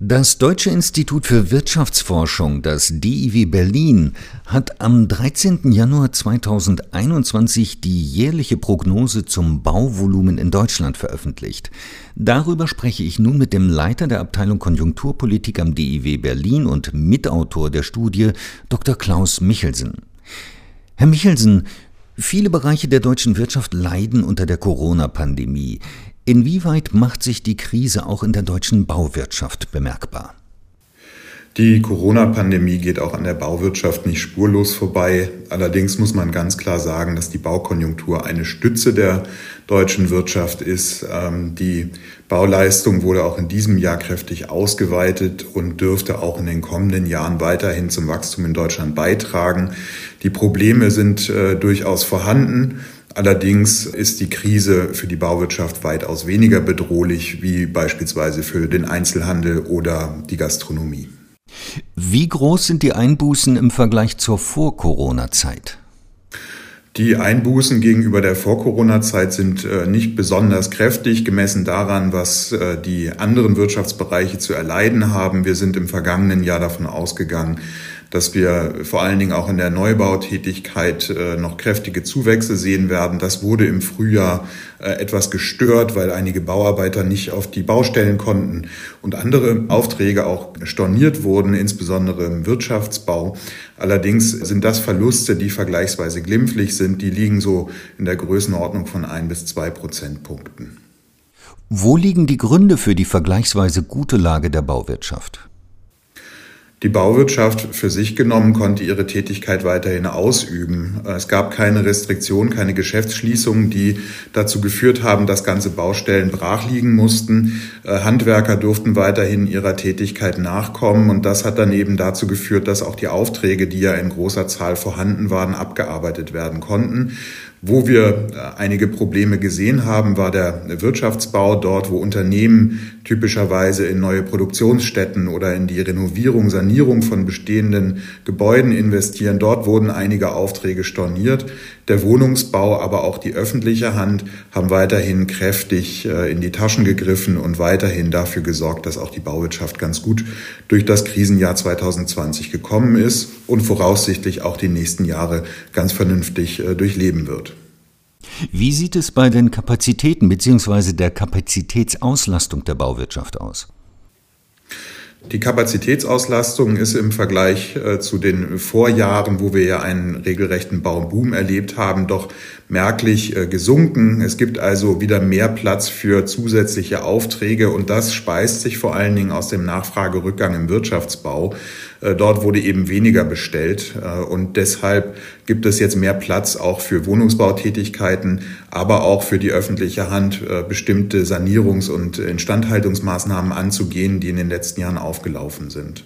Das Deutsche Institut für Wirtschaftsforschung, das DIW Berlin, hat am 13. Januar 2021 die jährliche Prognose zum Bauvolumen in Deutschland veröffentlicht. Darüber spreche ich nun mit dem Leiter der Abteilung Konjunkturpolitik am DIW Berlin und Mitautor der Studie, Dr. Klaus Michelsen. Herr Michelsen, viele Bereiche der deutschen Wirtschaft leiden unter der Corona-Pandemie. Inwieweit macht sich die Krise auch in der deutschen Bauwirtschaft bemerkbar? Die Corona-Pandemie geht auch an der Bauwirtschaft nicht spurlos vorbei. Allerdings muss man ganz klar sagen, dass die Baukonjunktur eine Stütze der deutschen Wirtschaft ist. Ähm, die Bauleistung wurde auch in diesem Jahr kräftig ausgeweitet und dürfte auch in den kommenden Jahren weiterhin zum Wachstum in Deutschland beitragen. Die Probleme sind äh, durchaus vorhanden. Allerdings ist die Krise für die Bauwirtschaft weitaus weniger bedrohlich wie beispielsweise für den Einzelhandel oder die Gastronomie. Wie groß sind die Einbußen im Vergleich zur Vor-Corona-Zeit? Die Einbußen gegenüber der Vor-Corona-Zeit sind äh, nicht besonders kräftig, gemessen daran, was äh, die anderen Wirtschaftsbereiche zu erleiden haben. Wir sind im vergangenen Jahr davon ausgegangen, dass wir vor allen Dingen auch in der Neubautätigkeit äh, noch kräftige Zuwächse sehen werden. Das wurde im Frühjahr äh, etwas gestört, weil einige Bauarbeiter nicht auf die Baustellen konnten und andere Aufträge auch storniert wurden, insbesondere im Wirtschaftsbau. Allerdings sind das Verluste, die vergleichsweise glimpflich sind. Die liegen so in der Größenordnung von ein bis zwei Prozentpunkten. Wo liegen die Gründe für die vergleichsweise gute Lage der Bauwirtschaft? Die Bauwirtschaft für sich genommen konnte ihre Tätigkeit weiterhin ausüben. Es gab keine Restriktionen, keine Geschäftsschließungen, die dazu geführt haben, dass ganze Baustellen brach liegen mussten. Äh, Handwerker durften weiterhin ihrer Tätigkeit nachkommen und das hat dann eben dazu geführt, dass auch die Aufträge, die ja in großer Zahl vorhanden waren, abgearbeitet werden konnten. Wo wir äh, einige Probleme gesehen haben, war der Wirtschaftsbau dort, wo Unternehmen typischerweise in neue Produktionsstätten oder in die Renovierung, Sanierung von bestehenden Gebäuden investieren. Dort wurden einige Aufträge storniert. Der Wohnungsbau, aber auch die öffentliche Hand haben weiterhin kräftig äh, in die Taschen gegriffen und weiterhin dafür gesorgt, dass auch die Bauwirtschaft ganz gut durch das Krisenjahr 2020 gekommen ist und voraussichtlich auch die nächsten Jahre ganz vernünftig äh, durchleben wird. Wie sieht es bei den Kapazitäten bzw. der Kapazitätsauslastung der Bauwirtschaft aus? Die Kapazitätsauslastung ist im Vergleich äh, zu den Vorjahren, wo wir ja einen regelrechten Bauboom erlebt haben, doch merklich äh, gesunken. Es gibt also wieder mehr Platz für zusätzliche Aufträge und das speist sich vor allen Dingen aus dem Nachfragerückgang im Wirtschaftsbau. Äh, dort wurde eben weniger bestellt und deshalb gibt es jetzt mehr Platz auch für Wohnungsbautätigkeiten, aber auch für die öffentliche Hand bestimmte Sanierungs- und Instandhaltungsmaßnahmen anzugehen, die in den letzten Jahren aufgelaufen sind.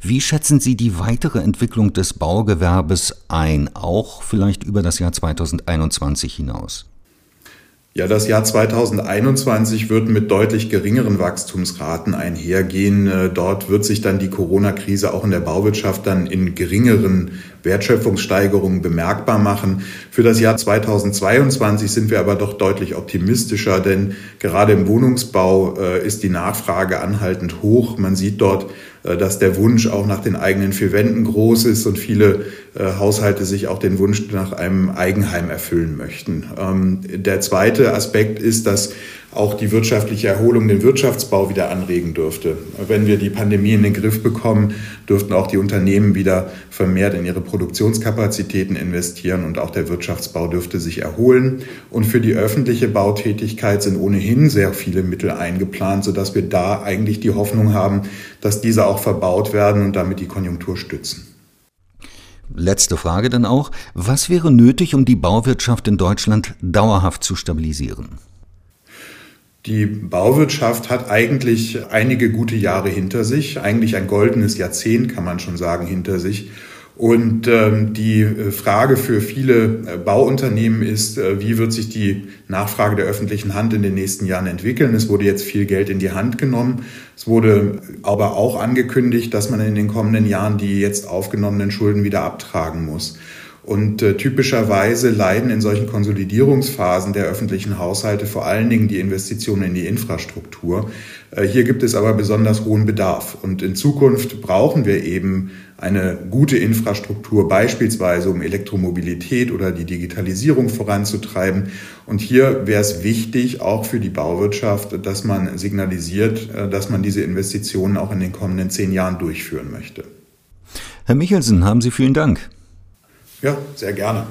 Wie schätzen Sie die weitere Entwicklung des Baugewerbes ein, auch vielleicht über das Jahr 2021 hinaus? Ja, das Jahr 2021 wird mit deutlich geringeren Wachstumsraten einhergehen. Äh, dort wird sich dann die Corona-Krise auch in der Bauwirtschaft dann in geringeren Wertschöpfungssteigerungen bemerkbar machen. Für das Jahr 2022 sind wir aber doch deutlich optimistischer, denn gerade im Wohnungsbau äh, ist die Nachfrage anhaltend hoch. Man sieht dort äh, dass der Wunsch auch nach den eigenen vier Wänden groß ist und viele äh, Haushalte sich auch den Wunsch nach einem Eigenheim erfüllen möchten. Ähm, der zweite Aspekt ist, dass auch die wirtschaftliche Erholung den Wirtschaftsbau wieder anregen dürfte. Wenn wir die Pandemie in den Griff bekommen, dürften auch die Unternehmen wieder vermehrt in ihre Produktionskapazitäten investieren und auch der Wirtschaftsbau dürfte sich erholen. Und für die öffentliche Bautätigkeit sind ohnehin sehr viele Mittel eingeplant, sodass wir da eigentlich die Hoffnung haben, dass diese auch verbaut werden und damit die Konjunktur stützen. Letzte Frage dann auch. Was wäre nötig, um die Bauwirtschaft in Deutschland dauerhaft zu stabilisieren? Die Bauwirtschaft hat eigentlich einige gute Jahre hinter sich, eigentlich ein goldenes Jahrzehnt kann man schon sagen hinter sich. Und ähm, die äh, Frage für viele äh, Bauunternehmen ist, äh, wie wird sich die Nachfrage der öffentlichen Hand in den nächsten Jahren entwickeln? Es wurde jetzt viel Geld in die Hand genommen. Es wurde aber auch angekündigt, dass man in den kommenden Jahren die jetzt aufgenommenen Schulden wieder abtragen muss. Und äh, typischerweise leiden in solchen Konsolidierungsphasen der öffentlichen Haushalte vor allen Dingen die Investitionen in die Infrastruktur. Äh, hier gibt es aber besonders hohen Bedarf. Und in Zukunft brauchen wir eben eine gute Infrastruktur, beispielsweise um Elektromobilität oder die Digitalisierung voranzutreiben. Und hier wäre es wichtig, auch für die Bauwirtschaft, dass man signalisiert, äh, dass man diese Investitionen auch in den kommenden zehn Jahren durchführen möchte. Herr Michelsen, haben Sie vielen Dank. Ja, sehr gerne.